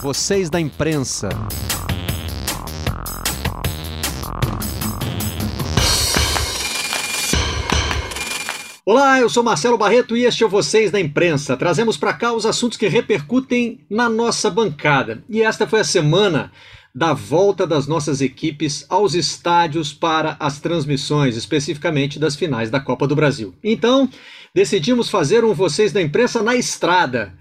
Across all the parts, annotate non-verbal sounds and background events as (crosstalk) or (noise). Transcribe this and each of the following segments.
vocês da imprensa. Olá, eu sou Marcelo Barreto e este é o Vocês da Imprensa. Trazemos para cá os assuntos que repercutem na nossa bancada. E esta foi a semana da volta das nossas equipes aos estádios para as transmissões, especificamente das finais da Copa do Brasil. Então, decidimos fazer um Vocês da Imprensa na estrada.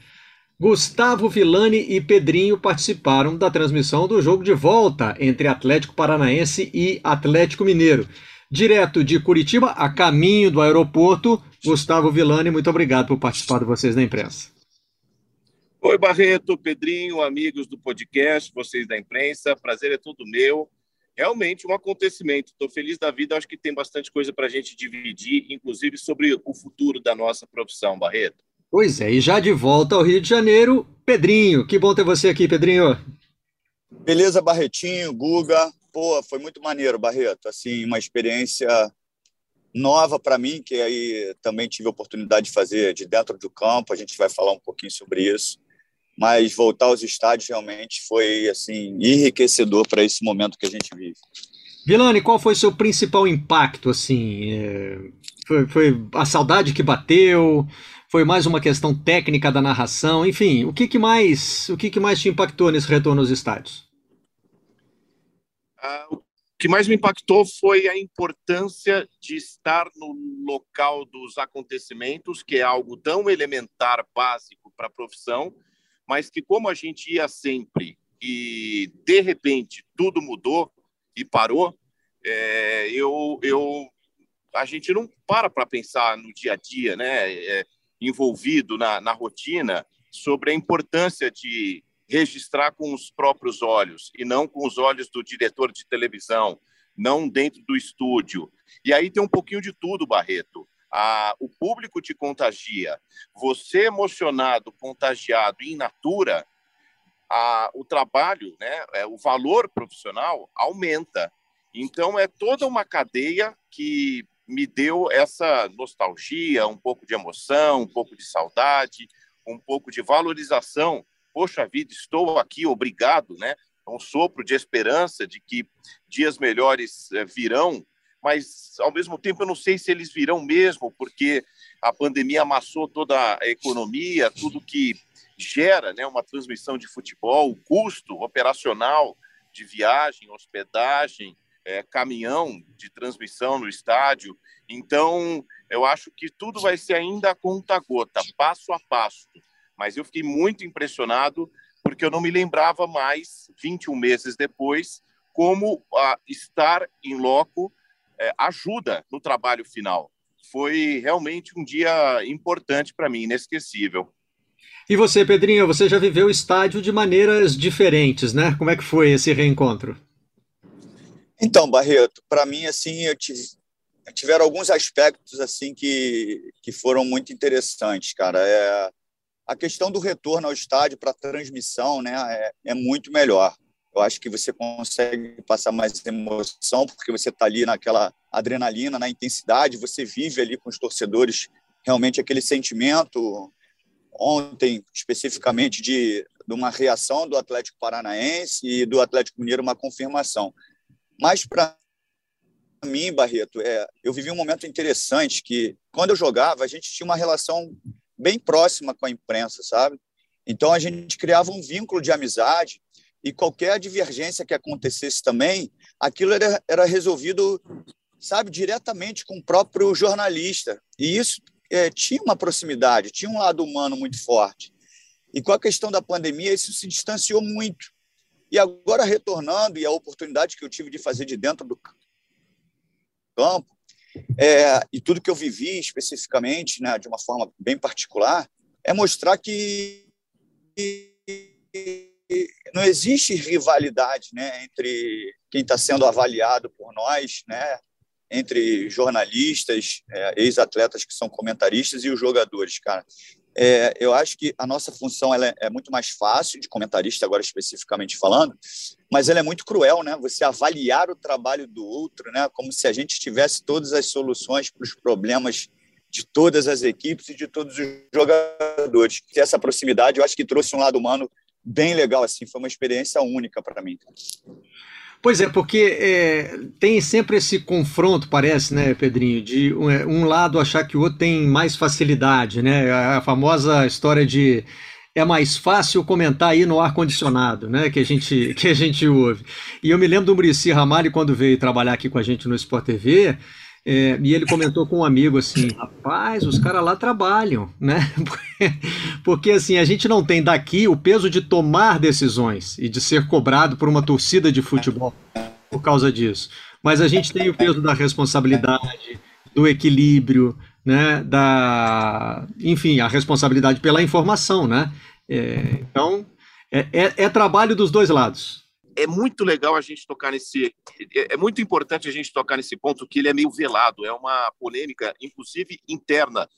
Gustavo Villani e Pedrinho participaram da transmissão do jogo de volta entre Atlético Paranaense e Atlético Mineiro. Direto de Curitiba, a caminho do aeroporto, Gustavo Villani, muito obrigado por participar de vocês da imprensa. Oi, Barreto, Pedrinho, amigos do podcast, vocês da imprensa, prazer é todo meu. Realmente um acontecimento. Estou feliz da vida, acho que tem bastante coisa para a gente dividir, inclusive sobre o futuro da nossa profissão, Barreto. Pois é, e já de volta ao Rio de Janeiro, Pedrinho. Que bom ter você aqui, Pedrinho. Beleza, Barretinho, Guga. Pô, foi muito maneiro, Barreto. Assim, uma experiência nova para mim, que aí também tive a oportunidade de fazer de dentro do campo. A gente vai falar um pouquinho sobre isso. Mas voltar aos estádios realmente foi assim enriquecedor para esse momento que a gente vive. Vilani, qual foi o seu principal impacto? Assim, é... foi, foi a saudade que bateu? Foi mais uma questão técnica da narração? Enfim, o que, que mais o que, que mais te impactou nesse retorno aos estádios? Uh, o que mais me impactou foi a importância de estar no local dos acontecimentos, que é algo tão elementar, básico para a profissão, mas que, como a gente ia sempre e de repente tudo mudou e parou, é, eu, eu, a gente não para para pensar no dia a dia, né? É, envolvido na, na rotina, sobre a importância de registrar com os próprios olhos e não com os olhos do diretor de televisão, não dentro do estúdio. E aí tem um pouquinho de tudo, Barreto. O público te contagia. Você emocionado, contagiado em natura, o trabalho, né, é, o valor profissional aumenta. Então é toda uma cadeia que me deu essa nostalgia, um pouco de emoção, um pouco de saudade, um pouco de valorização poxa vida, estou aqui, obrigado, né? É um sopro de esperança de que dias melhores eh, virão, mas ao mesmo tempo eu não sei se eles virão mesmo, porque a pandemia amassou toda a economia, tudo que gera, né, uma transmissão de futebol, o custo operacional de viagem, hospedagem, é, caminhão de transmissão no estádio. Então, eu acho que tudo vai ser ainda conta-gota, passo a passo mas eu fiquei muito impressionado porque eu não me lembrava mais, 21 meses depois, como a estar em loco é, ajuda no trabalho final. Foi realmente um dia importante para mim, inesquecível. E você, Pedrinho, você já viveu o estádio de maneiras diferentes, né? Como é que foi esse reencontro? Então, Barreto, para mim, assim, eu tive, tiveram alguns aspectos assim que, que foram muito interessantes, cara. É, a questão do retorno ao estádio para transmissão né, é, é, muito melhor. Eu acho que você consegue passar mais emoção, porque você está ali naquela adrenalina, na intensidade, você vive ali com os torcedores realmente aquele sentimento. Ontem, especificamente, de, de uma reação do Atlético Paranaense e do Atlético Mineiro, uma confirmação. Mas, para mim, Barreto, é, eu vivi um momento interessante que, quando eu jogava, a gente tinha uma relação bem próxima com a imprensa, sabe? Então a gente criava um vínculo de amizade e qualquer divergência que acontecesse também, aquilo era, era resolvido, sabe, diretamente com o próprio jornalista. E isso é, tinha uma proximidade, tinha um lado humano muito forte. E com a questão da pandemia, isso se distanciou muito. E agora, retornando, e a oportunidade que eu tive de fazer de dentro do campo, é, e tudo que eu vivi especificamente, né, de uma forma bem particular, é mostrar que não existe rivalidade né, entre quem está sendo avaliado por nós, né, entre jornalistas, é, ex-atletas que são comentaristas e os jogadores, cara. É, eu acho que a nossa função ela é, é, muito mais fácil, de comentarista agora especificamente falando, mas ela é muito cruel, né? Você avaliar o trabalho do outro, né? Como se a gente tivesse todas as soluções para os problemas de todas as equipes e de todos os jogadores. E essa proximidade, eu acho que trouxe um lado humano bem legal, assim, foi uma experiência única para mim. Pois é, porque é, tem sempre esse confronto, parece, né, Pedrinho, de um, é, um lado achar que o outro tem mais facilidade, né? A famosa história de é mais fácil comentar aí no ar-condicionado, né? Que a, gente, (laughs) que a gente ouve. E eu me lembro do Murici Ramalho quando veio trabalhar aqui com a gente no Sport TV. É, e ele comentou com um amigo assim, rapaz, os caras lá trabalham, né? (laughs) Porque, assim, a gente não tem daqui o peso de tomar decisões e de ser cobrado por uma torcida de futebol por causa disso. Mas a gente tem o peso da responsabilidade, do equilíbrio, né? Da, enfim, a responsabilidade pela informação, né? É, então, é, é, é trabalho dos dois lados é muito legal a gente tocar nesse. É, é muito importante a gente tocar nesse ponto que ele é meio velado, é uma polêmica, inclusive interna,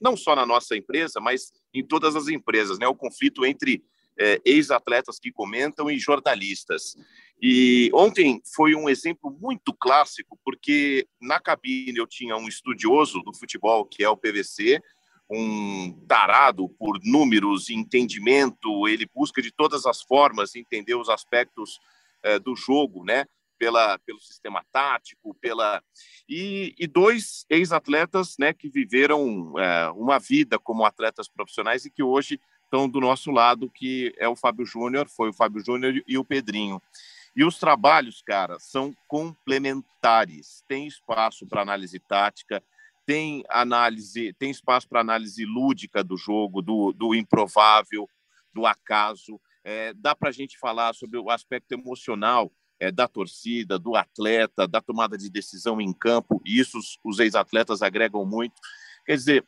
não só na nossa empresa, mas em todas as empresas, né? O conflito entre é, ex-atletas que comentam e jornalistas. E ontem foi um exemplo muito clássico, porque na cabine eu tinha um estudioso do futebol, que é o PVC, um tarado por números entendimento, ele busca de todas as formas entender os aspectos é, do jogo, né? Pela, pelo sistema tático, pela e, e dois ex-atletas, né, que viveram é, uma vida como atletas profissionais e que hoje estão do nosso lado, que é o Fábio Júnior, foi o Fábio Júnior e o Pedrinho. E os trabalhos, cara, são complementares. Tem espaço para análise tática, tem análise, tem espaço para análise lúdica do jogo, do, do improvável, do acaso. É, dá para a gente falar sobre o aspecto emocional é, da torcida, do atleta, da tomada de decisão em campo, e isso os, os ex-atletas agregam muito. Quer dizer,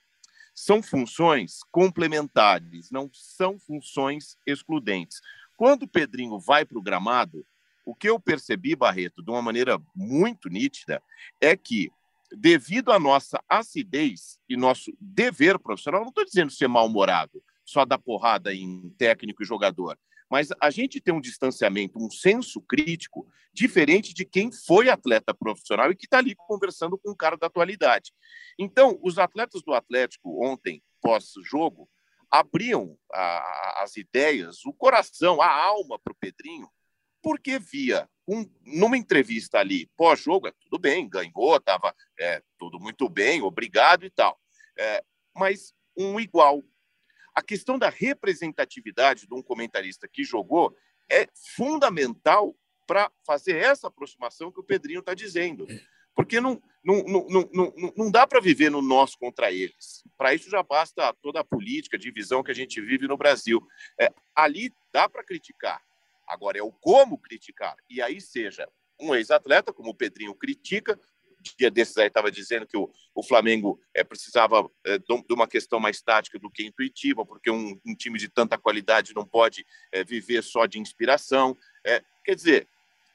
são funções complementares, não são funções excludentes. Quando o Pedrinho vai para o gramado, o que eu percebi, Barreto, de uma maneira muito nítida, é que devido à nossa acidez e nosso dever profissional, não estou dizendo ser mal-humorado, só dar porrada em técnico e jogador, mas a gente tem um distanciamento, um senso crítico diferente de quem foi atleta profissional e que está ali conversando com um cara da atualidade. Então, os atletas do Atlético ontem, pós-jogo, abriam a, as ideias, o coração, a alma para o Pedrinho, porque via um, numa entrevista ali pós-jogo, é tudo bem, ganhou, estava é, tudo muito bem, obrigado e tal. É, mas um igual. A questão da representatividade de um comentarista que jogou é fundamental para fazer essa aproximação que o Pedrinho está dizendo. Porque não, não, não, não, não, não dá para viver no nós contra eles. Para isso já basta toda a política, divisão que a gente vive no Brasil. É, ali dá para criticar, Agora é o como criticar. E aí seja um ex-atleta, como o Pedrinho critica, dia desses aí estava dizendo que o, o Flamengo é, precisava é, de uma questão mais tática do que intuitiva, porque um, um time de tanta qualidade não pode é, viver só de inspiração. Quer dizer,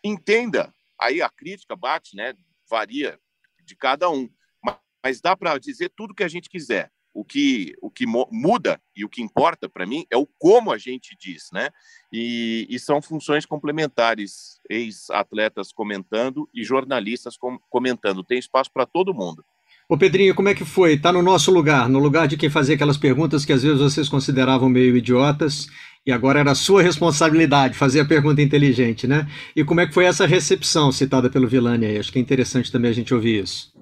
entenda, aí a crítica bate, né, varia de cada um, mas, mas dá para dizer tudo que a gente quiser o que, o que muda e o que importa para mim é o como a gente diz, né? E, e são funções complementares, ex-atletas comentando e jornalistas com, comentando. Tem espaço para todo mundo. Ô Pedrinho, como é que foi? Está no nosso lugar, no lugar de quem fazia aquelas perguntas que às vezes vocês consideravam meio idiotas e agora era sua responsabilidade fazer a pergunta inteligente, né? E como é que foi essa recepção citada pelo Vilani aí? Acho que é interessante também a gente ouvir isso.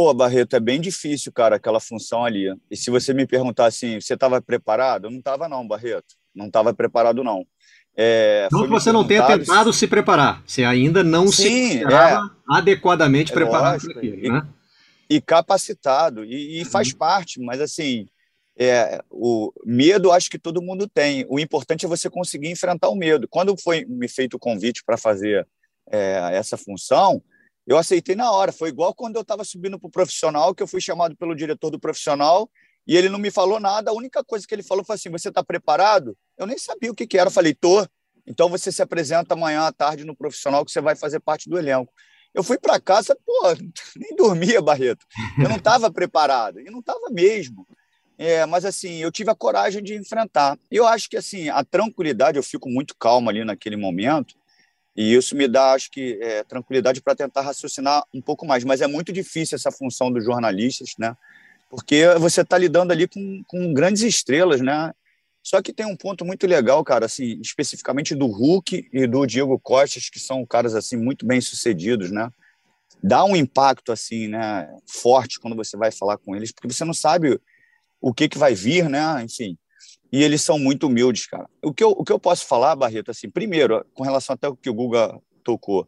Pô, Barreto, é bem difícil, cara, aquela função ali. E se você me perguntar assim, você estava preparado? Eu não estava, não, Barreto. Não estava preparado, não. É, não que você não tenha tentado se preparar, você ainda não Sim, se considerava é, adequadamente é preparado para aquilo, e, né? E capacitado, e, e faz uhum. parte, mas assim, é, o medo acho que todo mundo tem. O importante é você conseguir enfrentar o medo. Quando foi me feito o convite para fazer é, essa função, eu aceitei na hora. Foi igual quando eu estava subindo para o profissional, que eu fui chamado pelo diretor do profissional e ele não me falou nada. A única coisa que ele falou foi assim: Você está preparado? Eu nem sabia o que, que era. Eu falei: Tô. Então você se apresenta amanhã à tarde no profissional que você vai fazer parte do elenco. Eu fui para casa, pô, (laughs) nem dormia, Barreto. Eu não estava (laughs) preparado, e não estava mesmo. É, mas assim, eu tive a coragem de enfrentar. Eu acho que assim, a tranquilidade, eu fico muito calmo ali naquele momento, e isso me dá, acho que, é, tranquilidade para tentar raciocinar um pouco mais. Mas é muito difícil essa função dos jornalistas, né? Porque você está lidando ali com, com grandes estrelas, né? Só que tem um ponto muito legal, cara, assim, especificamente do Hulk e do Diego Costa, que são caras assim muito bem sucedidos, né? Dá um impacto assim, né, forte quando você vai falar com eles, porque você não sabe o que que vai vir, né? Enfim. E eles são muito humildes, cara. O que eu, o que eu posso falar, Barreto, assim, primeiro, com relação até o que o Guga tocou,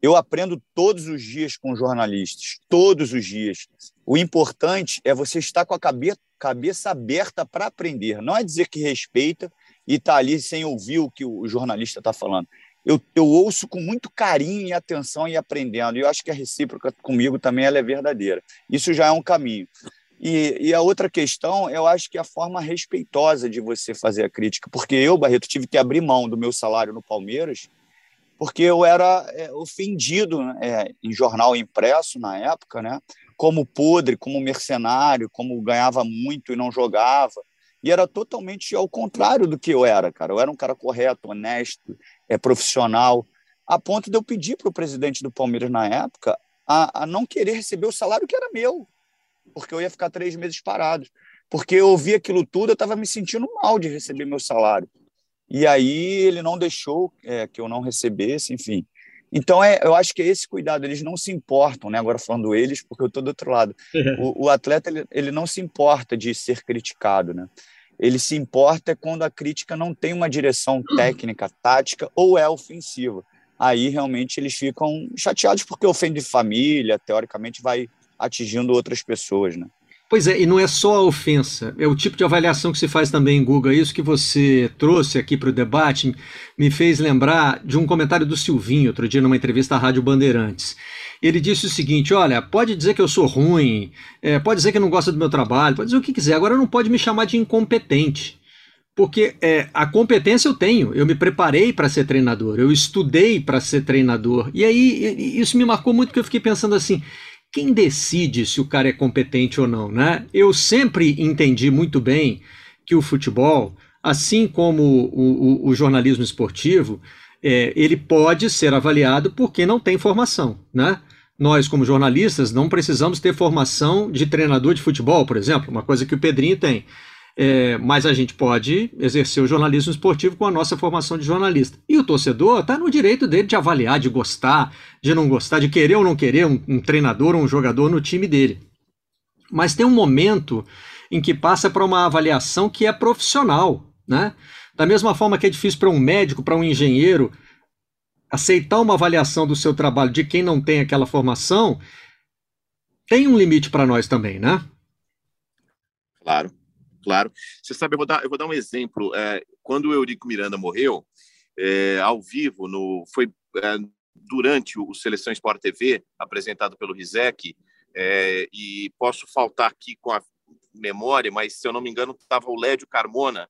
eu aprendo todos os dias com jornalistas, todos os dias. O importante é você estar com a cabeça, cabeça aberta para aprender. Não é dizer que respeita e está ali sem ouvir o que o jornalista está falando. Eu, eu ouço com muito carinho e atenção e aprendendo. E eu acho que a recíproca comigo também ela é verdadeira. Isso já é um caminho. E, e, a outra questão, eu acho que é a forma respeitosa de você fazer a crítica, porque eu, Barreto, tive que abrir mão do meu salário no Palmeiras, porque eu era é, ofendido é, em jornal impresso na época, né? como podre, como mercenário, como ganhava muito e não jogava. E era totalmente ao contrário do que eu era, cara. Eu era um cara correto, honesto, é profissional, a ponto de eu pedir para o presidente do Palmeiras na época a, a não querer receber o salário que era meu porque eu ia ficar três meses parado. Porque eu ouvi aquilo tudo, eu estava me sentindo mal de receber meu salário. E aí ele não deixou é, que eu não recebesse, enfim. Então, é, eu acho que é esse cuidado, eles não se importam, né? agora falando eles, porque eu estou do outro lado. (laughs) O, o atleta, ele, ele não se importa de ser criticado, né? Ele se importa quando a crítica não tem uma direção técnica, tática ou é ofensiva. Aí, realmente, eles ficam chateados porque ofende família, teoricamente vai atingindo outras pessoas, né? Pois é, e não é só a ofensa, é o tipo de avaliação que se faz também em Google. Isso que você trouxe aqui para o debate me fez lembrar de um comentário do Silvinho, outro dia, numa entrevista à Rádio Bandeirantes. Ele disse o seguinte: olha, pode dizer que eu sou ruim, é, pode dizer que não gosta do meu trabalho, pode dizer o que quiser, agora não pode me chamar de incompetente. Porque é, a competência eu tenho, eu me preparei para ser treinador, eu estudei para ser treinador. E aí isso me marcou muito, porque eu fiquei pensando assim: quem decide se o cara é competente ou não, né? Eu sempre entendi muito bem que o futebol, assim como o, o, o jornalismo esportivo, é, ele pode ser avaliado por quem não tem formação, né? Nós, como jornalistas, não precisamos ter formação de treinador de futebol, por exemplo, uma coisa que o Pedrinho tem. É, mas a gente pode exercer o jornalismo esportivo com a nossa formação de jornalista. E o torcedor está no direito dele de avaliar, de gostar, de não gostar, de querer ou não querer um, um treinador ou um jogador no time dele. Mas tem um momento em que passa para uma avaliação que é profissional, né? Da mesma forma que é difícil para um médico, para um engenheiro aceitar uma avaliação do seu trabalho de quem não tem aquela formação, tem um limite para nós também, né? Claro claro. Você sabe, eu vou dar, eu vou dar um exemplo. É, quando o Eurico Miranda morreu, é, ao vivo, no, foi é, durante o Seleção Sport TV, apresentado pelo Rizek, é, e posso faltar aqui com a memória, mas se eu não me engano, estava o Lédio Carmona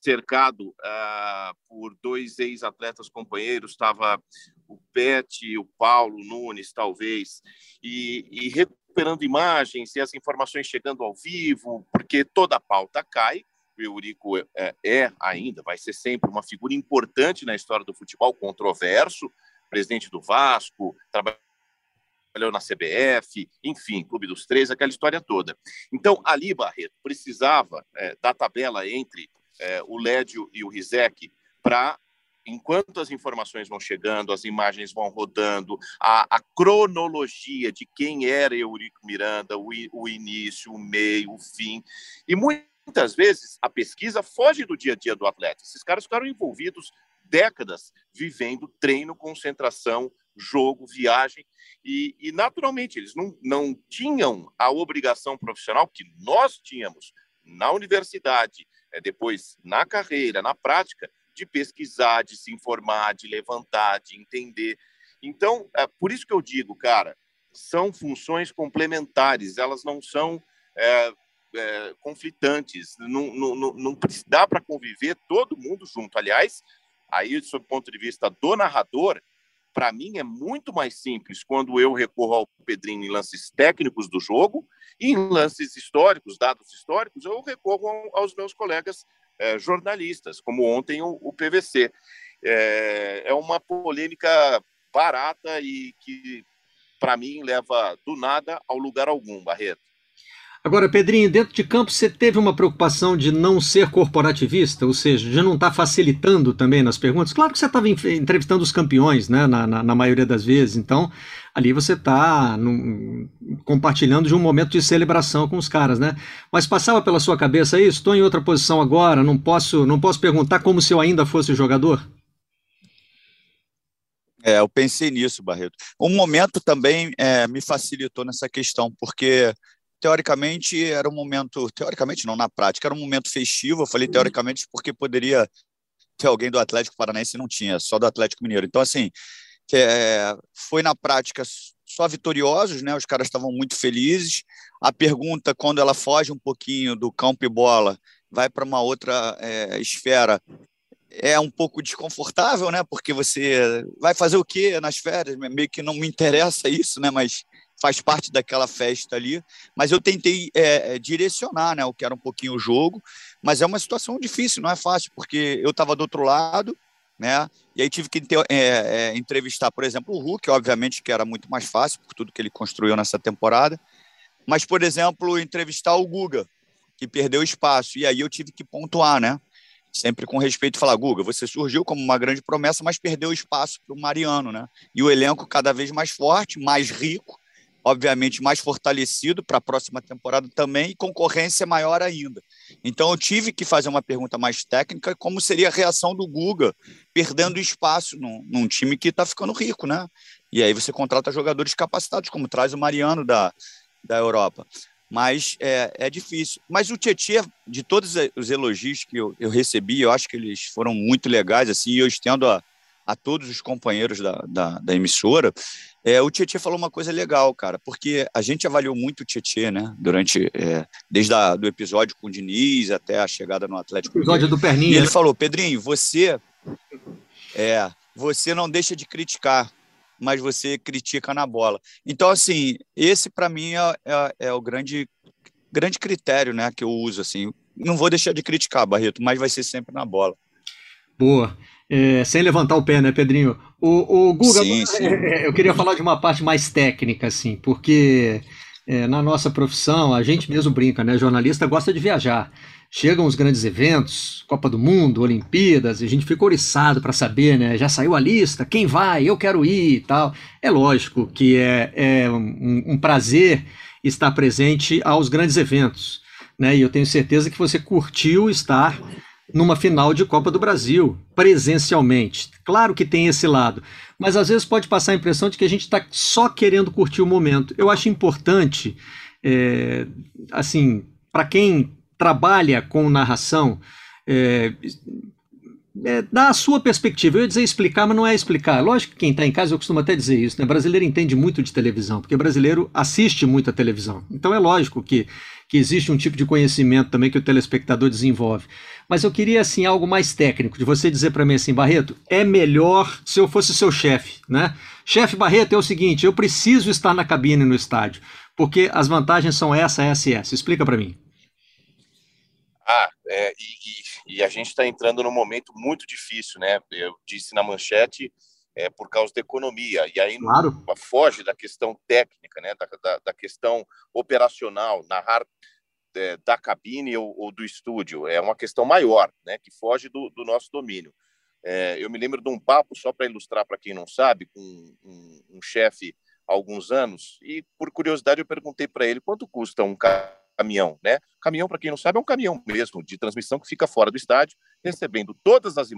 cercado uh, por dois ex-atletas companheiros, estava o Pet, o Paulo Nunes, talvez, e, e recuperando imagens e as informações chegando ao vivo, porque toda a pauta cai. O Eurico é, é ainda, vai ser sempre uma figura importante na história do futebol, controverso, presidente do Vasco, trabalhou na CBF, enfim, Clube dos Três, aquela história toda. Então, ali, Barreto, precisava é, da tabela entre é, o Lédio e o Rizek para enquanto as informações vão chegando, as imagens vão rodando, a, a cronologia de quem era Eurico Miranda, o, o, início, o meio, o fim. E muitas vezes a pesquisa foge do dia a dia do atleta. Esses caras ficaram envolvidos décadas vivendo treino, concentração, jogo, viagem, e, e naturalmente eles não, não tinham a obrigação profissional que nós tínhamos na universidade, é, depois na carreira, na prática, de pesquisar, de se informar, de levantar, de entender. Então, é por isso que eu digo, cara, são funções complementares, elas não são é, é, conflitantes, não, não, não, não dá para conviver todo mundo junto. Aliás, aí, sob o ponto de vista do narrador, para mim é muito mais simples quando eu recorro ao Pedrinho em lances técnicos do jogo e em lances históricos, dados históricos, eu recorro aos meus colegas é, jornalistas, como ontem o, o PVC. É, é uma polêmica barata e que, para mim, leva do nada ao lugar algum, Barreto. Agora, Pedrinho, dentro de campo você teve uma preocupação de não ser corporativista, ou seja, de não estar tá facilitando também nas perguntas? Claro que você estava entrevistando os campeões, né, na, na, na, maioria das vezes, então ali você está compartilhando de um momento de celebração com os caras, né? Mas passava pela sua cabeça isso? Estou em outra posição agora, não posso, não posso perguntar como se eu ainda fosse jogador? É, eu pensei nisso, Barreto. Um momento também é, me facilitou nessa questão, porque teoricamente era um momento, teoricamente não, na prática, era um momento festivo. Eu falei uhum. teoricamente porque poderia ter alguém do Atlético Paranaense e não tinha, só do Atlético Mineiro. Então, assim, é, foi na prática só vitoriosos, né? Os caras estavam muito felizes. A pergunta, quando ela foge um pouquinho do campo e bola, vai para uma outra é, esfera, é um pouco desconfortável, né? Porque você vai fazer o quê nas férias? Meio que não me interessa isso, né? Mas faz parte daquela festa ali. Mas eu tentei é, é, direcionar, né? O que era um pouquinho o jogo. Mas é uma situação difícil, não é fácil, porque eu estava do outro lado, né? E aí tive que é, é, entrevistar, por exemplo, o Hulk, obviamente que era muito mais fácil por tudo que ele construiu nessa temporada. Mas, por exemplo, entrevistar o Guga, que perdeu espaço. E aí eu tive que pontuar, né? sempre com respeito, falar, Guga, você surgiu como uma grande promessa, mas perdeu espaço para o Mariano, né? E o elenco cada vez mais forte, mais rico, obviamente mais fortalecido para a próxima temporada também e concorrência maior ainda. Então eu tive que fazer uma pergunta mais técnica, como seria a reação do Guga perdendo espaço num, num time que está ficando rico, né? E aí você contrata jogadores capacitados, como traz o Mariano da, da Europa. Mas é, é difícil. Mas o Tietchan, de todos os elogios que eu, eu recebi, eu acho que eles foram muito legais, assim, e eu estendo a, a todos os companheiros da, da, da emissora, é, o Tietchan falou uma coisa legal, cara, porque a gente avaliou muito o Tietchan, né, durante, é, desde o do episódio com o Diniz até a chegada no Atlético. O episódio do Perninha. E ele né? falou, Pedrinho, você, é, você não deixa de criticar, mas você critica na bola. Então, assim, esse para mim é, é, é, o grande, grande critério, né, que eu uso, assim. Não vou deixar de criticar, Barreto, mas vai ser sempre na bola. Boa. É, sem levantar o pé, né, Pedrinho? O, o Guga, sim, sim. (laughs) Eu queria falar de uma parte mais técnica, assim, porque é, na nossa profissão, a gente mesmo brinca, né? Jornalista gosta de viajar. Chegam os grandes eventos, Copa do Mundo, Olimpíadas, e a gente fica oriçado para saber, né? Já saiu a lista, quem vai, eu quero ir e tal. É lógico que é, é um, um prazer estar presente aos grandes eventos, né? E eu tenho certeza que você curtiu estar numa final de Copa do Brasil, presencialmente. Claro que tem esse lado, mas às vezes pode passar a impressão de que a gente está só querendo curtir o momento. Eu acho importante, é, assim, para quem trabalha com narração, é, é, dar a sua perspectiva. Eu ia dizer explicar, mas não é explicar. Lógico que quem está em casa, eu costumo até dizer isso, né? Brasileiro entende muito de televisão, porque brasileiro assiste muito a televisão. Então é lógico que, que existe um tipo de conhecimento também que o telespectador desenvolve. Mas eu queria, assim, algo mais técnico, de você dizer para mim assim, Barreto, é melhor se eu fosse seu chefe, né? Chefe Barreto, é o seguinte, eu preciso estar na cabine no estádio, porque as vantagens são essa, essa e essa. Explica para mim. Ah, é, e, e, a gente está entrando num momento muito difícil, né? Eu disse na manchete é, por causa da economia, e aí claro. foge da questão técnica, né? Da, da, da questão operacional, narrar é, da cabine ou, ou, do estúdio, é uma questão maior, né? Que foge do, do nosso domínio. É, eu me lembro de um papo, só para ilustrar para quem não sabe, com um, um chefe há alguns anos, e por curiosidade eu perguntei para ele quanto custa um caminhão, né? Caminhão, para quem não sabe, é um caminhão mesmo de transmissão que fica fora do estádio, recebendo todas as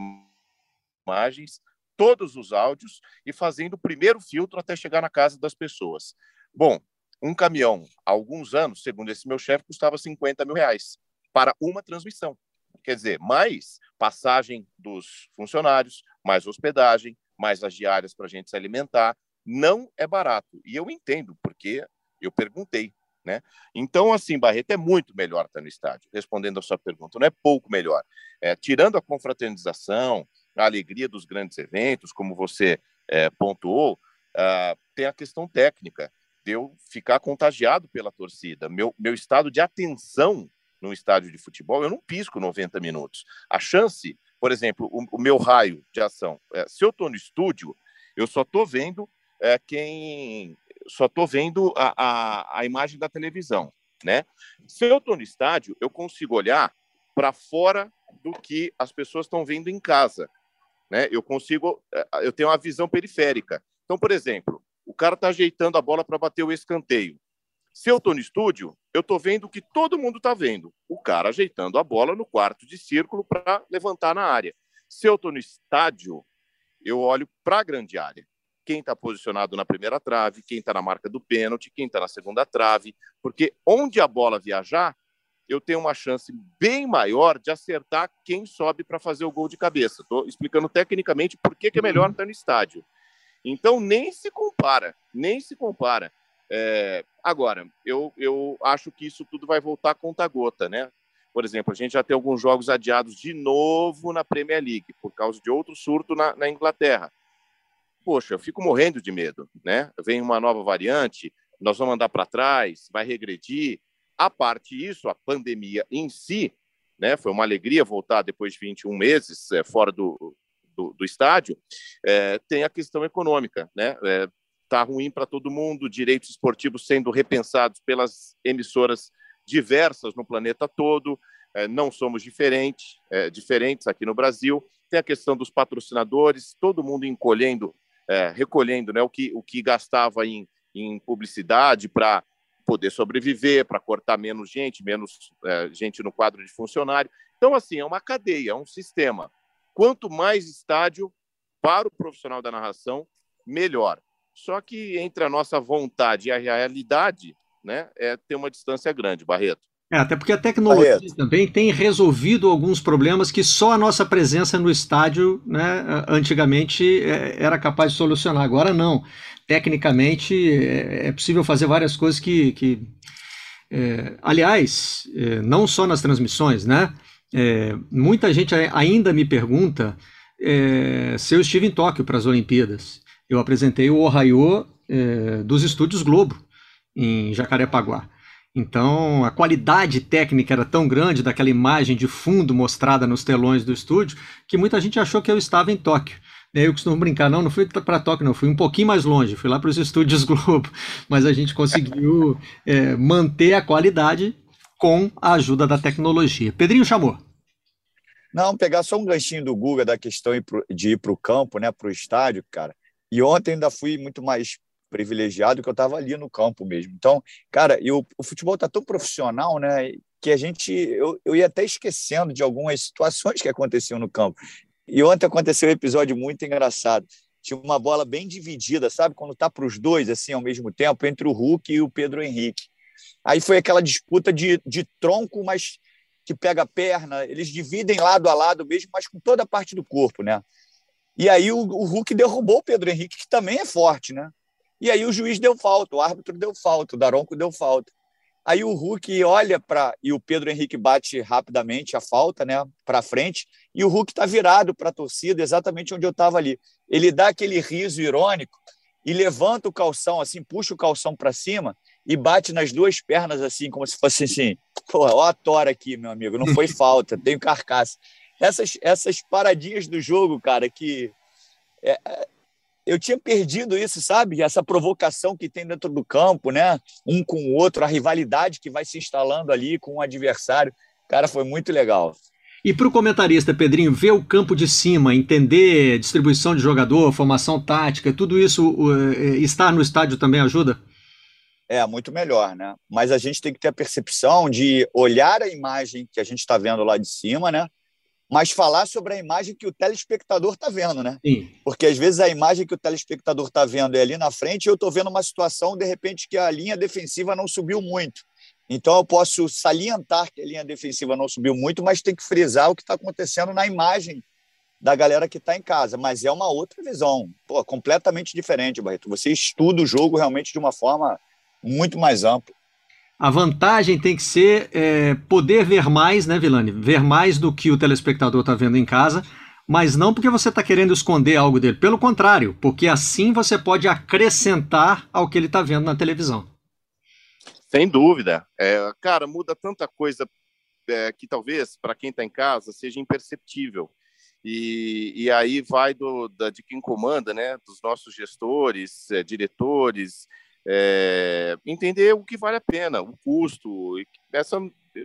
imagens, todos os áudios e fazendo o primeiro filtro até chegar na casa das pessoas. Bom, um caminhão, há alguns anos, segundo esse meu chefe, custava 50 mil reais para uma transmissão. Quer dizer, mais passagem dos funcionários, mais hospedagem, mais as diárias para a gente se alimentar. Não é barato. E eu entendo, porque eu perguntei né? Então, assim, Barreto é muito melhor estar no estádio, respondendo a sua pergunta, não é pouco melhor. É, tirando a confraternização, a alegria dos grandes eventos, como você é, pontuou, uh, tem a questão técnica, de eu ficar contagiado pela torcida. Meu, meu estado de atenção no estádio de futebol, eu não pisco 90 minutos. A chance, por exemplo, o, o meu raio de ação, é, se eu estou no estúdio, eu só estou vendo é, quem só estou vendo a, a, a, imagem da televisão. né? Se eu estou no estádio, eu consigo olhar para fora do que as pessoas estão vendo em casa, né? Eu consigo, eh, eu tenho uma visão periférica. Então, por exemplo, o cara está ajeitando a bola para bater o escanteio. Se eu estou no estúdio, eu estou vendo o que todo mundo está vendo. O cara ajeitando a bola no quarto de círculo para levantar na área. Se eu estou no estádio, eu olho para a grande área. Quem está posicionado na primeira trave, quem está na marca do pênalti, quem está na segunda trave, porque onde a bola viajar, eu tenho uma chance bem maior de acertar quem sobe para fazer o gol de cabeça. Estou explicando tecnicamente por que, que é melhor estar no estádio. Então, nem se compara, nem se compara. É, agora, eu, eu acho que isso tudo vai voltar a conta-gota, né? Por exemplo, a gente já tem alguns jogos adiados de novo na Premier League, por causa de outro surto na, na Inglaterra. Poxa, eu fico morrendo de medo, né? Vem uma nova variante, nós vamos andar para trás, vai regredir. A parte isso, a pandemia em si, né? Foi uma alegria voltar depois de 21 meses é, fora do, do, do estádio. É, tem a questão econômica, né? É, está ruim para todo mundo, direitos esportivos sendo repensados pelas emissoras diversas no planeta todo, é, não somos diferentes, diferentes aqui no Brasil. Tem a questão dos patrocinadores, todo mundo encolhendo, recolhendo né, o, que, o que gastava em, em publicidade para poder sobreviver, para cortar menos gente, menos é, gente no quadro de funcionário. Então, assim, é uma cadeia, é um sistema. Quanto mais estádio para o profissional da narração, melhor. Só que entre a nossa vontade e a realidade, né, é ter uma distância grande, Barreto. É, até porque a tecnologia Barreto. também tem resolvido alguns problemas que só a nossa presença no estádio, né, antigamente é, era capaz de solucionar. Agora não. Tecnicamente é, é possível fazer várias coisas que, que é, aliás, é, não só nas transmissões, né? É, muita gente ainda me pergunta é, se eu estive em Tóquio para as Olimpíadas eu apresentei o Ohio é, dos estúdios Globo, em Jacarepaguá. Então, a qualidade técnica era tão grande daquela imagem de fundo mostrada nos telões do estúdio que muita gente achou que eu estava em Tóquio. Eu costumo brincar, não, não fui para Tóquio, não, fui um pouquinho mais longe, fui lá para os estúdios (laughs) Globo, mas a gente conseguiu é, manter a qualidade com a ajuda da tecnologia. Pedrinho chamou. Não, pegar só um ganchinho do Guga da questão de ir para o campo, né, para o estádio, cara. E ontem ainda fui muito mais privilegiado que eu estava ali no campo mesmo. Então, cara, eu, o futebol está tão profissional, né? Que a gente. Eu, eu ia até esquecendo de algumas situações que aconteciam no campo. E ontem aconteceu um episódio muito engraçado. Tinha uma bola bem dividida, sabe? Quando tá para os dois, assim, ao mesmo tempo, entre o Hulk e o Pedro Henrique. Aí foi aquela disputa de, de tronco, mas que pega a perna. Eles dividem lado a lado mesmo, mas com toda a parte do corpo, né? E aí o, o Hulk derrubou o Pedro Henrique, que também é forte, né? E aí o juiz deu falta, o árbitro deu falta, o Daronco deu falta. Aí o Hulk olha para e o Pedro Henrique bate rapidamente a falta, né, para frente, e o Hulk está virado para a torcida, exatamente onde eu estava ali. Ele dá aquele riso irônico e levanta o calção assim, puxa o calção para cima e bate nas duas pernas assim, como se fosse assim, pô, ó a tora aqui, meu amigo, não foi falta, tenho carcaça essas, essas paradinhas do jogo, cara, que é, é, eu tinha perdido isso, sabe? Essa provocação que tem dentro do campo, né? Um com o outro, a rivalidade que vai se instalando ali com o adversário. Cara, foi muito legal. E para o comentarista, Pedrinho, ver o campo de cima, entender distribuição de jogador, formação tática, tudo isso é, estar no estádio também ajuda? É, muito melhor, né? Mas a gente tem que ter a percepção de olhar a imagem que a gente está vendo lá de cima, né? Mas falar sobre a imagem que o telespectador está vendo, né? Sim. Porque às vezes a imagem que o telespectador está vendo é ali na frente e eu estou vendo uma situação, de repente, que a linha defensiva não subiu muito. Então eu posso salientar que a linha defensiva não subiu muito, mas tem que frisar o que está acontecendo na imagem da galera que está em casa. Mas é uma outra visão, pô, completamente diferente, Barreto. Você estuda o jogo realmente de uma forma muito mais ampla. A vantagem tem que ser é, poder ver mais, né, Vilani? Ver mais do que o telespectador está vendo em casa, mas não porque você está querendo esconder algo dele. Pelo contrário, porque assim você pode acrescentar ao que ele está vendo na televisão. Sem dúvida. É, cara, muda tanta coisa é, que talvez para quem está em casa seja imperceptível. E, e aí vai do, da, de quem comanda, né? Dos nossos gestores, é, diretores, é, entender o que vale a pena, o custo. Essa,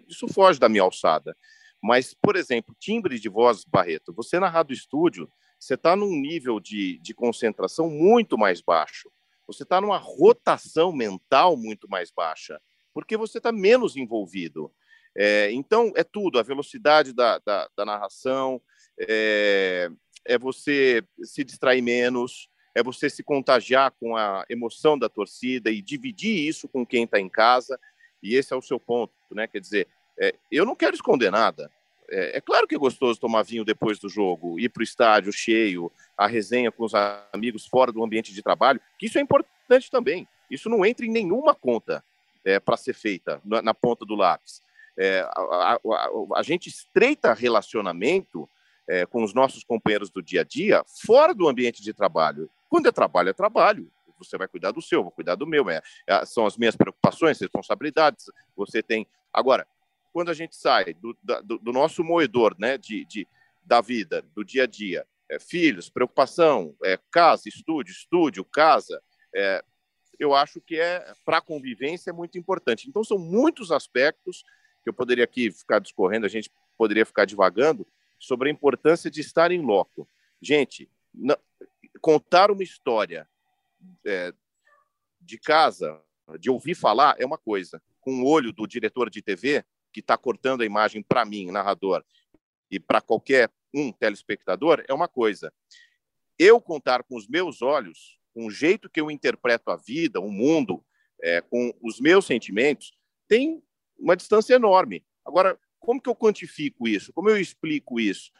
isso foge da minha alçada. Mas, por exemplo, timbre de voz, Barreto, você na rádio estúdio, você está num nível de, de concentração muito mais baixo. Você está numa rotação mental muito mais baixa, porque você está menos envolvido. É, então, é tudo, a velocidade da, da, da narração, é, é você se distrair menos, é você se contagiar com a emoção da torcida e dividir isso com quem está em casa. E esse é o seu ponto, né? Quer dizer, é, eu não quero esconder nada. É, é, claro que é gostoso tomar vinho depois do jogo, ir para o estádio cheio, a resenha com os amigos fora do ambiente de trabalho, que isso é importante também. Isso não entra em nenhuma conta é, para ser feita na, na, ponta do lápis. É, a, a, a, a, gente estreita relacionamento é, com os nossos companheiros do dia a dia fora do ambiente de trabalho. Quando é trabalho, é trabalho. Você vai cuidar do seu, vou cuidar do meu. É, é, são as minhas preocupações, responsabilidades. Você tem. Agora, quando a gente sai do, do, do nosso moedor né, de, de, da vida, do dia a dia, é, filhos, preocupação, é, casa, estúdio, estúdio, casa, é, eu acho que é para a convivência é muito importante. Então, são muitos aspectos que eu poderia aqui ficar discorrendo, a gente poderia ficar divagando sobre a importância de estar em loco. Gente, contar uma história é, de casa, de ouvir falar, é uma coisa. Com o olho do diretor de TV, que está cortando a imagem para mim, narrador, e para qualquer um telespectador, é uma coisa. Eu contar com os meus olhos, com o jeito que eu interpreto a vida, o mundo, é, com os meus sentimentos, tem uma distância enorme. Agora, como que eu quantifico isso? Como eu explico isso?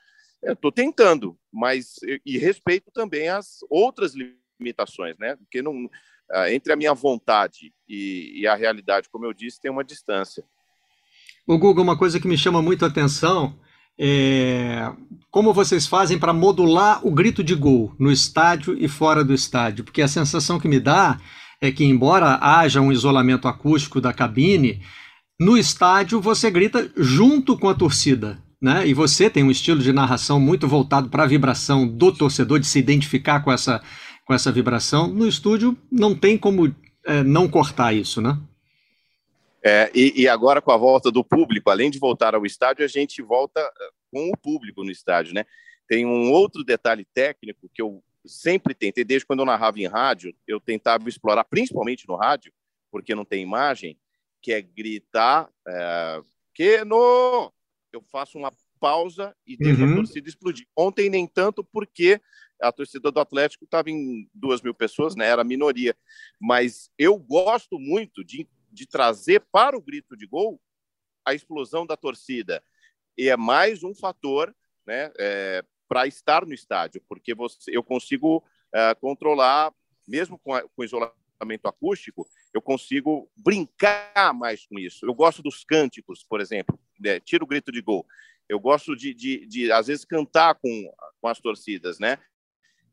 Estou tentando, mas e respeito também as outras limitações, né? Porque não, ah, entre a minha vontade e, e, a realidade, como eu disse, tem uma distância. O Google, uma coisa que me chama muito a atenção é como vocês fazem para modular o grito de gol no estádio e fora do estádio, porque a sensação que me dá é que, embora haja um isolamento acústico da cabine, no estádio você grita junto com a torcida né? E você tem um estilo de narração muito voltado para a vibração do torcedor, de se identificar com essa, com essa vibração. No estúdio não tem como é, não cortar isso, né? É, e, e, agora com a volta do público, além de voltar ao estádio, a gente volta é, com o público no estádio, né? Tem um outro detalhe técnico que eu sempre tentei, desde quando eu narrava em rádio, eu tentava explorar, principalmente no rádio, porque não tem imagem, que é gritar é, que no eu faço uma pausa e deixo uhum. a torcida explodir. Ontem nem tanto porque a torcida do Atlético estava em duas mil pessoas, né? Era minoria. Mas eu gosto muito de, de trazer para o grito de gol a explosão da torcida. E é mais um fator, né? É, para estar no estádio, porque você, eu consigo é, controlar, mesmo com, a, com isolamento acústico, eu consigo brincar mais com isso. Eu gosto dos cânticos, por exemplo né, tira o grito de gol. Eu gosto de, de, de, às vezes, cantar com, com as torcidas, né?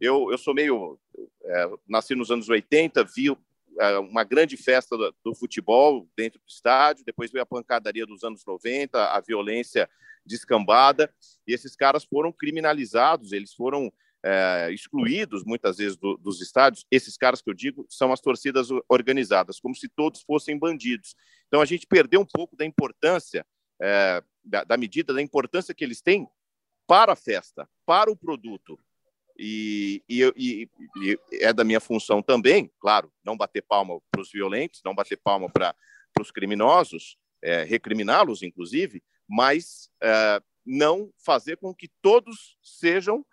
Eu, eu sou meio... É, nasci nos anos 80, vi é, uma grande festa do, do, futebol dentro do estádio, depois veio a pancadaria dos anos 90, a violência descambada, e esses caras foram criminalizados, eles foram é, excluídos muitas vezes do, dos estádios. Esses caras que eu digo são as torcidas organizadas, como se todos fossem bandidos. Então a gente perdeu um pouco da importância é, da, da, medida, da importância que eles têm para a festa, para o produto. E, e, e, e é da minha função também, claro, não bater palma para os violentos, não bater palma para os criminosos, é, recriminá-los, inclusive, mas é, não fazer com que todos sejam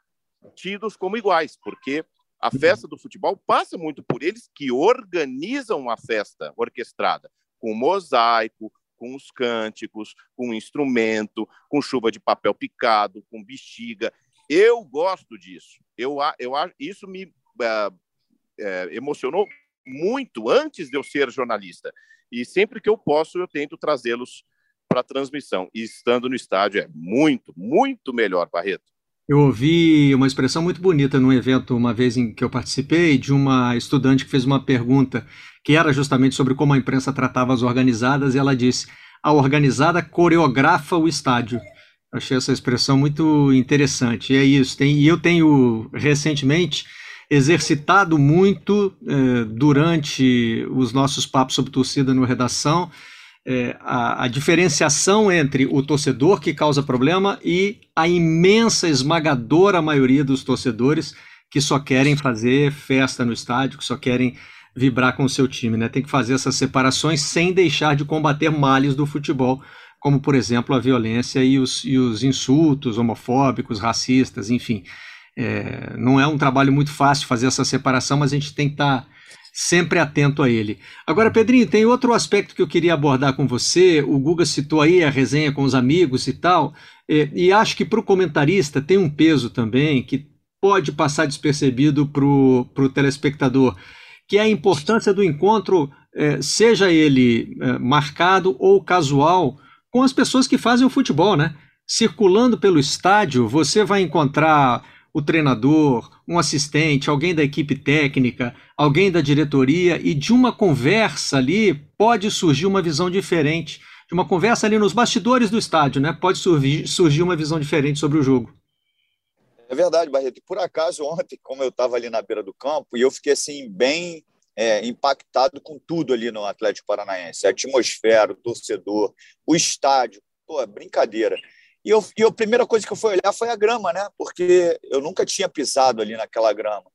tidos como iguais, porque a festa do futebol passa muito por eles que organizam a festa orquestrada, com mosaico, com os cânticos, com o instrumento, com chuva de papel picado, com bexiga. Eu gosto disso. Eu, eu isso me é, é, emocionou muito antes de eu ser jornalista. E sempre que eu posso, eu tento trazê-los para a transmissão. E estando no estádio é muito, muito melhor, Barreto. Eu ouvi uma expressão muito bonita num evento uma vez em que eu participei de uma estudante que fez uma pergunta que era justamente sobre como a imprensa tratava as organizadas e ela disse: a organizada coreografa o estádio. Achei essa expressão muito interessante. E é isso. Tem, e eu tenho recentemente exercitado muito é, durante os nossos papos sobre torcida no redação. É, a, a, diferenciação entre o torcedor que causa problema e a imensa, esmagadora maioria dos torcedores que só querem fazer festa no estádio, que só querem vibrar com o seu time, né? Tem que fazer essas separações sem deixar de combater males do futebol, como por exemplo a violência e os, e os insultos homofóbicos, racistas, enfim. É, não é um trabalho muito fácil fazer essa separação, mas a gente tem que estar tá sempre atento a ele. Agora, Pedrinho, tem outro aspecto que eu queria abordar com você. O Guga citou aí a resenha com os amigos e tal, e, e acho que para o comentarista tem um peso também que pode passar despercebido para o telespectador que é a importância do encontro, é, seja ele é, marcado ou casual, com as pessoas que fazem o futebol, né? Circulando pelo estádio, você vai encontrar o treinador, um assistente, alguém da equipe técnica, alguém da diretoria, e de uma conversa ali pode surgir uma visão diferente. De uma conversa ali nos bastidores do estádio, né? Pode surgir, surgir uma visão diferente sobre o jogo. É verdade, Barreto. E por acaso, ontem, como eu estava ali na beira do campo, e eu fiquei assim, bem é, impactado com tudo ali no Atlético Paranaense: a atmosfera, o torcedor, o estádio. Pô, é brincadeira. E, eu, e a primeira coisa que eu fui olhar foi a grama, né? Porque eu nunca tinha pisado ali naquela grama.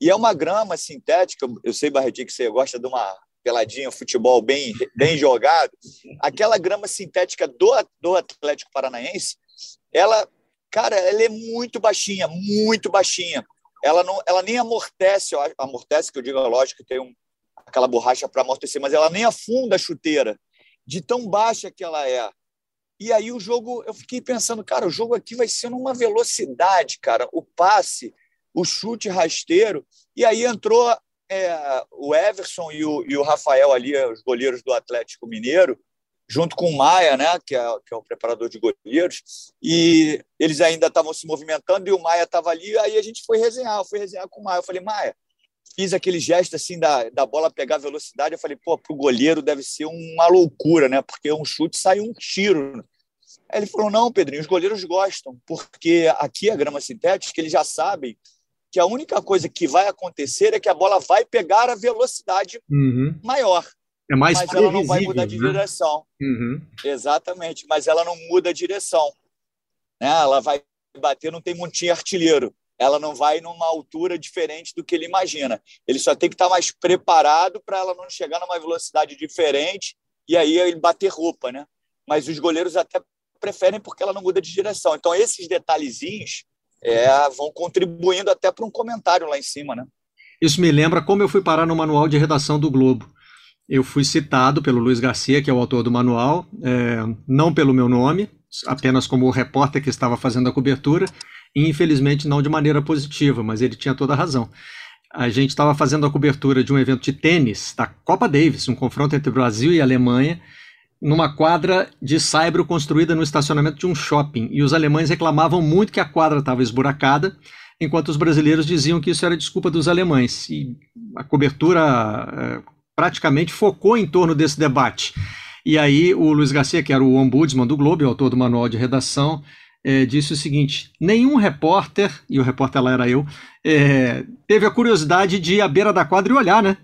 E é uma grama sintética. Eu sei, Barretinho, que você gosta de uma peladinha, futebol bem, bem jogado. Aquela grama sintética do, do Atlético Paranaense, ela Cara, ela é muito baixinha, muito baixinha. Ela, não, ela nem amortece, amortece, que eu digo, lógico que tem um, aquela borracha para amortecer, mas ela nem afunda a chuteira, de tão baixa que ela é. E aí o jogo, eu fiquei pensando, cara, o jogo aqui vai ser numa velocidade, cara, o passe, o chute rasteiro. E aí entrou é, o Everson e o, e o Rafael ali, os goleiros do Atlético Mineiro, junto com o Maia, né, que é, que é o preparador de goleiros, e eles ainda estavam se movimentando e o Maia estava ali, aí a gente foi resenhar, eu fui resenhar com o Maia, eu falei, Maia, fiz aquele gesto assim da, da bola pegar velocidade, eu falei, pô, pro goleiro deve ser uma loucura, né, porque um chute sai um tiro. Aí ele falou, não, Pedrinho, os goleiros gostam, porque aqui a grama sintética, eles já sabem que a única coisa que vai acontecer é que a bola vai pegar a velocidade uhum. maior. É mais mas ela não vai mudar de né? direção. Uhum. Exatamente, mas ela não muda a direção. Né? Ela vai bater, não tem montinho artilheiro. Ela não vai numa altura diferente do que ele imagina. Ele só tem que estar mais preparado para ela não chegar numa velocidade diferente e aí ele bater roupa, né? Mas os goleiros até preferem porque ela não muda de direção. Então esses detalhezinhos é, vão contribuindo até para um comentário lá em cima, né? Isso me lembra como eu fui parar no manual de redação do Globo eu fui citado pelo Luiz Garcia, que é o autor do manual, é, não pelo meu nome, apenas como o repórter que estava fazendo a cobertura, e infelizmente não de maneira positiva, mas ele tinha toda a razão. A gente estava fazendo a cobertura de um evento de tênis da Copa Davis, um confronto entre Brasil e Alemanha, numa quadra de saibro construída no estacionamento de um shopping. E os alemães reclamavam muito que a quadra estava esburacada, enquanto os brasileiros diziam que isso era desculpa dos alemães. E a cobertura é, praticamente focou em torno desse debate. E aí o Luiz Garcia, que era o ombudsman do Globo, autor do manual de redação, é, disse o seguinte: nenhum repórter, e o repórter lá era eu, é, teve a curiosidade de ir à beira da quadra e olhar, né?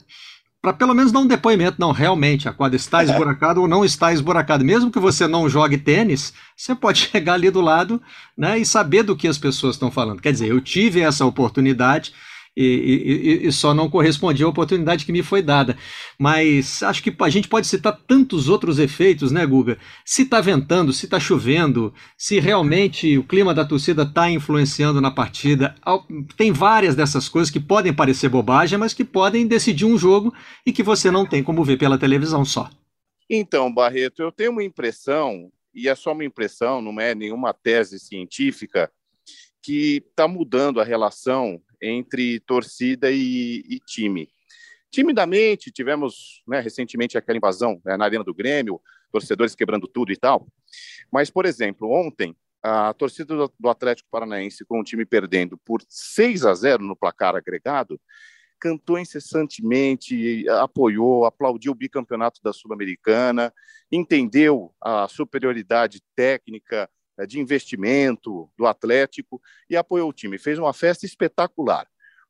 Para pelo menos dar um depoimento. Não, realmente, a quadra está esburacada ou não está esburacada. Mesmo que você não jogue tênis, você pode (laughs) chegar ali do lado né, e saber do que as pessoas estão falando. Quer dizer, eu tive essa oportunidade e, e, e, só não correspondia à oportunidade que me foi dada. Mas acho que a gente pode citar tantos outros efeitos, né, Guga? Se está ventando, se está chovendo, se realmente o clima da torcida está influenciando na partida. Tem várias dessas coisas que podem parecer bobagem, mas que podem decidir um jogo e que você não tem como ver pela televisão só. Então, Barreto, eu tenho uma impressão, e é só uma impressão, não é nenhuma tese científica, que está mudando a relação entre torcida e, e time. Timidamente, tivemos né, recentemente aquela invasão né, na Arena do Grêmio, torcedores quebrando tudo e tal. Mas, por exemplo, ontem, a torcida do Atlético Paranaense, com o time perdendo por 6 a 0 no placar agregado, cantou incessantemente, apoiou, aplaudiu o bicampeonato da Sul-Americana, entendeu a superioridade técnica de investimento do Atlético e apoiou o time. Fez uma festa espetacular.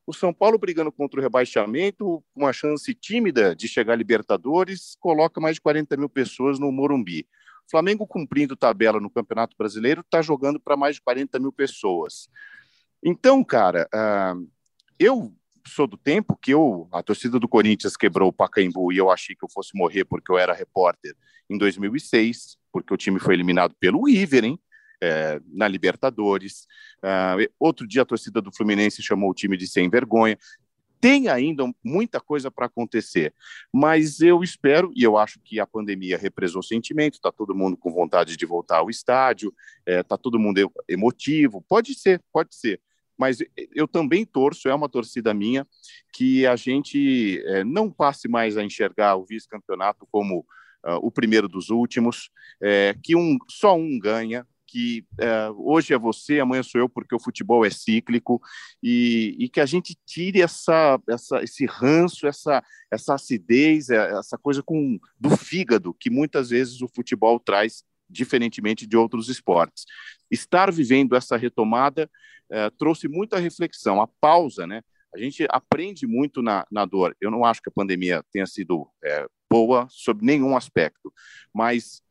O São Paulo brigando contra o rebaixamento, uma chance tímida de chegar à Libertadores, coloca mais de 40 mil pessoas no Morumbi. O Flamengo cumprindo tabela no Campeonato Brasileiro, está jogando para mais de 40 mil pessoas. Então, cara, uh, eu sou do tempo que eu, a torcida do Corinthians quebrou o Pacaembu e eu achei que eu fosse morrer porque eu era repórter em 2006, porque o time foi eliminado pelo River, hein? É, na Libertadores. Uh, outro dia a torcida do Fluminense chamou o time de sem vergonha. Tem ainda muita coisa para acontecer, mas eu espero e eu acho que a pandemia represou o sentimento. Está todo mundo com vontade de voltar ao estádio, está é, tá todo mundo emotivo. Pode ser, pode ser mas eu também torço, é uma torcida minha, que a gente é, não passe mais a enxergar o vice-campeonato como uh, o primeiro dos últimos, é, que um, só um ganha, que é, hoje é você, amanhã sou eu, porque o futebol é cíclico, e, e que a gente tire essa, essa, esse ranço, essa, essa acidez, é, essa coisa com, do fígado que muitas vezes o futebol traz, diferentemente de outros esportes. Estar vivendo essa retomada é, trouxe muita reflexão. A pausa, né? A gente aprende muito na, na dor. Eu não acho que a pandemia tenha sido boa sob nenhum aspecto, mas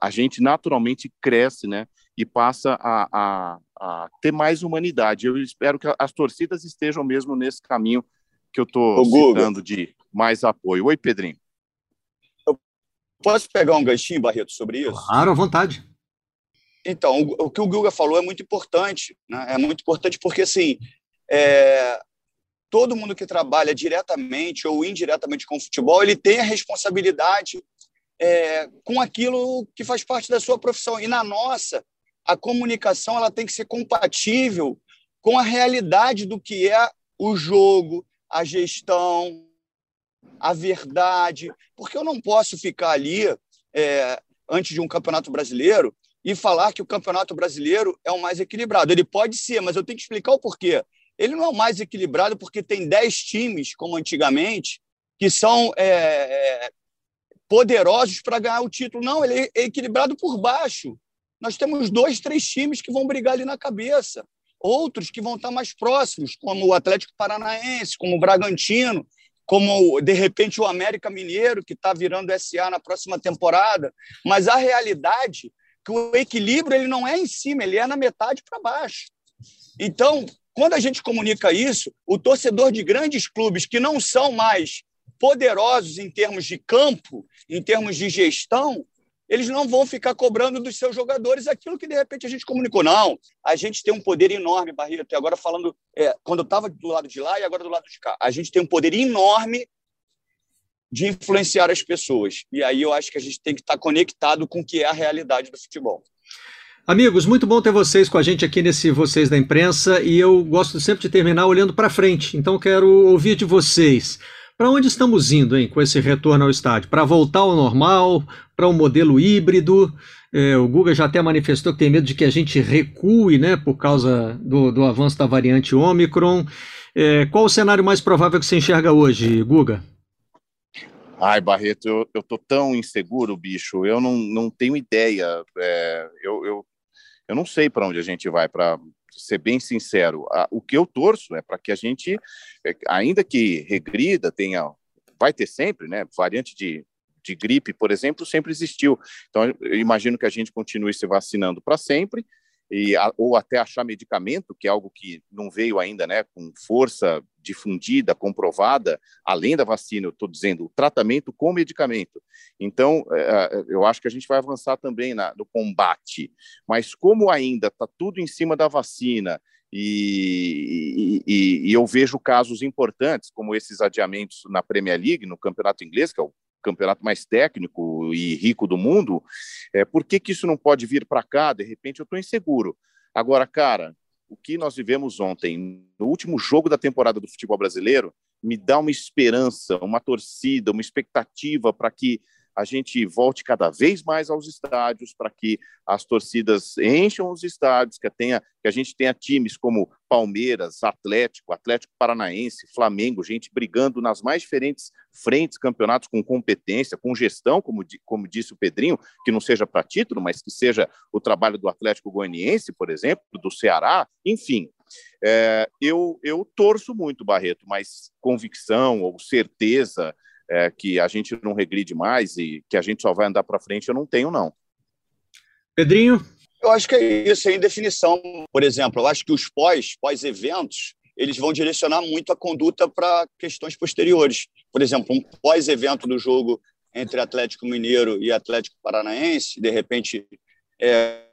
a gente naturalmente cresce, né? E passa a, a, a, ter mais humanidade. Eu espero que as torcidas estejam mesmo nesse caminho que eu estou citando de mais apoio. Oi, Pedrinho. Eu posso pegar um ganchinho, Barreto, sobre isso? Claro, à vontade. Então, o, o, que o Guga falou é muito importante. Né? É muito importante porque, assim, é, todo mundo que trabalha diretamente ou indiretamente com o futebol, ele tem a responsabilidade é, com aquilo que faz parte da sua profissão. E na nossa, a comunicação ela tem que ser compatível com a realidade do que é o jogo, a gestão, a verdade, porque eu não posso ficar ali é, antes de um campeonato brasileiro e falar que o Campeonato Brasileiro é o mais equilibrado. Ele pode ser, mas eu tenho que explicar o porquê. Ele não é o mais equilibrado porque tem 10 times, como antigamente, que são é, é, poderosos para ganhar o título. Não, ele é equilibrado por baixo. Nós temos dois, três times que vão brigar ali na cabeça. Outros que vão estar mais próximos, como o Atlético Paranaense, como o Bragantino, como, de repente, o América Mineiro, que está virando SA na próxima temporada. Mas a realidade que o equilíbrio ele não é em cima, ele é na metade para baixo. Então, quando a gente comunica isso, o torcedor de grandes clubes que não são mais poderosos em termos de campo, em termos de gestão, eles não vão ficar cobrando dos seus jogadores aquilo que de repente a gente comunicou. Não, a gente tem um poder enorme, Barreto. E agora falando, é, quando eu estava do lado de lá e agora do lado de cá, a gente tem um poder enorme de influenciar as pessoas. E aí eu acho que a gente tem que estar conectado com o que é a realidade do futebol. Amigos, muito bom ter vocês com a gente aqui nesse Vocês da Imprensa e eu gosto sempre de terminar olhando para frente. Então quero ouvir de vocês. Para onde estamos indo, hein, com esse retorno ao estádio? Para voltar ao normal? Para um modelo híbrido? É, o Guga já até manifestou que tem medo de que a gente recue, né, por causa do, do avanço da variante Ômicron. É, qual o cenário mais provável que você enxerga hoje, Guga? Ai, Barreto, eu, eu tô tão inseguro, bicho. Eu não, não tenho ideia. É, eu, eu, eu não sei para onde a gente vai, para ser bem sincero. o que eu torço é para que a gente, ainda que regrida, tenha. Vai ter sempre, né? Variante de, de gripe, por exemplo, sempre existiu. Então, eu imagino que a gente continue se vacinando para sempre e, ou até achar medicamento, que é algo que não veio ainda né, com força difundida, comprovada, além da vacina, eu estou dizendo, o tratamento com medicamento. Então, é, é, eu acho que a gente vai avançar também na, no combate, mas como ainda está tudo em cima da vacina, e, e, e, eu vejo casos importantes, como esses adiamentos na Premier League, no campeonato inglês, que é o campeonato mais técnico e rico do mundo, é, por que, que isso não pode vir para cá? De repente eu estou inseguro. Agora, cara, o que nós vivemos ontem, no último jogo da temporada do futebol brasileiro, me dá uma esperança, uma torcida, uma expectativa para que a gente volte cada vez mais aos estádios, para que as torcidas encham os estádios, que, tenha, que a gente tenha times como Palmeiras, Atlético, Atlético Paranaense, Flamengo, gente brigando nas mais diferentes frentes, campeonatos com competência, com gestão, como, como disse o Pedrinho, que não seja para título, mas que seja o trabalho do Atlético Goianiense, por exemplo, do Ceará, enfim, É, eu, eu torço muito, Barreto, mas convicção ou certeza é, que a gente não regride mais e que a gente só vai andar para frente, eu não tenho, não. Pedrinho? Eu acho que é isso, é em definição. Por exemplo, eu acho que os pós, pós-eventos, eles vão direcionar muito a conduta para questões posteriores. Por exemplo, um pós-evento do jogo entre Atlético Mineiro e Atlético Paranaense, de repente, é,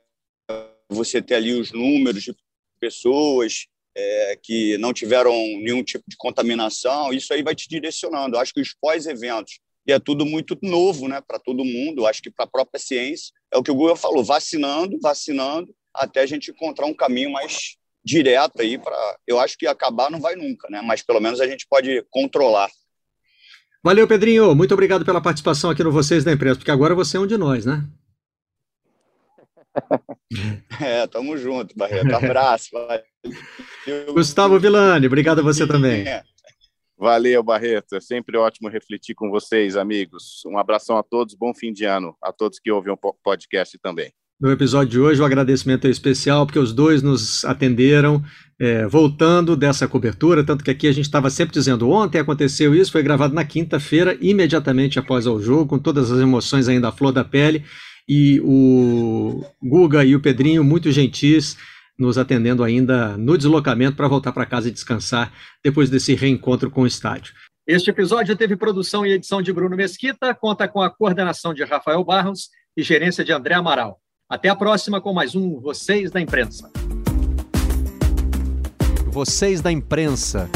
você ter ali os números de pessoas é, que não tiveram nenhum tipo de contaminação, isso aí vai te direcionando. Eu acho que os pós-eventos, e é tudo muito novo né, para todo mundo, eu acho que para a própria ciência, é o que o Google falou, vacinando, vacinando, até a gente encontrar um caminho mais direto aí para. Eu acho que acabar não vai nunca, né? Mas pelo menos a gente pode controlar. Valeu, Pedrinho. Muito obrigado pela participação aqui no Vocês da Imprensa, porque agora você é um de nós, né? (laughs) É, tamo junto, Barreto. Abraço. (laughs) Gustavo Villani, obrigado a você também. Valeu, Barreto. É sempre ótimo refletir com vocês, amigos. Um abração a todos, bom fim de ano a todos que ouvem o podcast também. No episódio de hoje, o agradecimento é especial, porque os dois nos atenderam, é, voltando dessa cobertura, tanto que aqui a gente estava sempre dizendo, ontem aconteceu isso, foi gravado na quinta-feira, imediatamente após o jogo, com todas as emoções ainda à flor da pele, e o Guga e o Pedrinho, muito gentis, nos atendendo ainda no deslocamento para voltar para casa e descansar depois desse reencontro com o estádio. Este episódio teve produção e edição de Bruno Mesquita, conta com a coordenação de Rafael Barros e gerência de André Amaral. Até a próxima com mais um Vocês da Imprensa. Vocês da Imprensa.